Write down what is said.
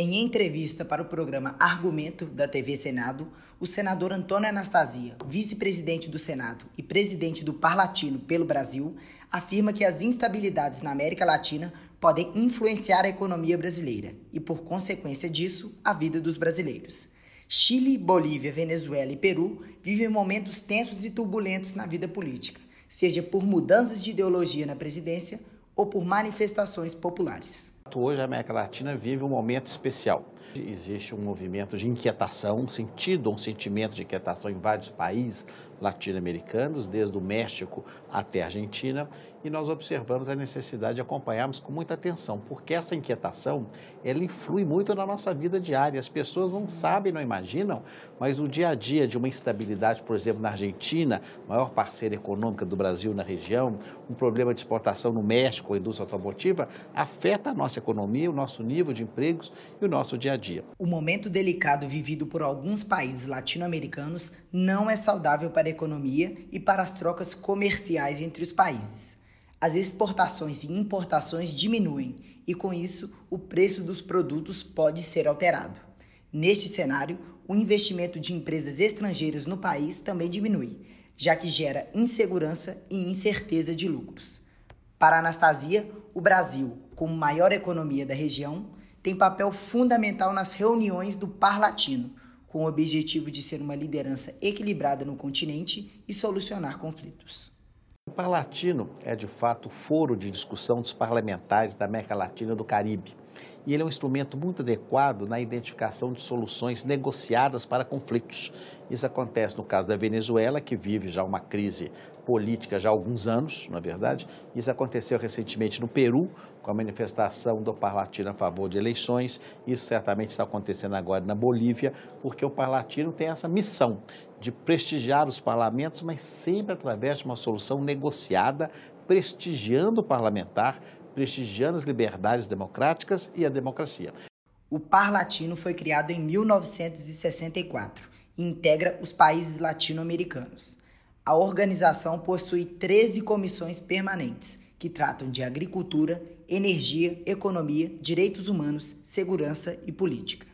Em entrevista para o programa Argumento da TV Senado, o senador Antônio Anastasia, vice-presidente do Senado e presidente do Parlatino pelo Brasil, afirma que as instabilidades na América Latina podem influenciar a economia brasileira e, por consequência disso, a vida dos brasileiros. Chile, Bolívia, Venezuela e Peru vivem momentos tensos e turbulentos na vida política, seja por mudanças de ideologia na presidência ou por manifestações populares. Hoje a América Latina vive um momento especial. Existe um movimento de inquietação, um sentido, um sentimento de inquietação em vários países latino-americanos, desde o México até a Argentina, e nós observamos a necessidade de acompanharmos com muita atenção, porque essa inquietação, ela influi muito na nossa vida diária. As pessoas não sabem, não imaginam, mas o dia a dia de uma instabilidade, por exemplo, na Argentina, maior parceira econômica do Brasil na região, um problema de exportação no México, a indústria automotiva, afeta a nossa economia, o nosso nível de empregos e o nosso dia a dia. O momento delicado vivido por alguns países latino-americanos não é saudável para a economia e para as trocas comerciais entre os países as exportações e importações diminuem e, com isso, o preço dos produtos pode ser alterado. Neste cenário, o investimento de empresas estrangeiras no país também diminui, já que gera insegurança e incerteza de lucros. Para Anastasia, o Brasil, como maior economia da região, tem papel fundamental nas reuniões do Par Latino, com o objetivo de ser uma liderança equilibrada no continente e solucionar conflitos. O Parlatino é, de fato, foro de discussão dos parlamentares da América Latina e do Caribe. E ele é um instrumento muito adequado na identificação de soluções negociadas para conflitos. Isso acontece no caso da Venezuela, que vive já uma crise política já há alguns anos, na é verdade. Isso aconteceu recentemente no Peru, com a manifestação do Parlatino a favor de eleições. Isso certamente está acontecendo agora na Bolívia, porque o Parlatino tem essa missão de prestigiar os parlamentos, mas sempre através de uma solução negociada, prestigiando o parlamentar, prestigiando as liberdades democráticas e a democracia. O Par Latino foi criado em 1964 e integra os países latino-americanos. A organização possui 13 comissões permanentes que tratam de agricultura, energia, economia, direitos humanos, segurança e política.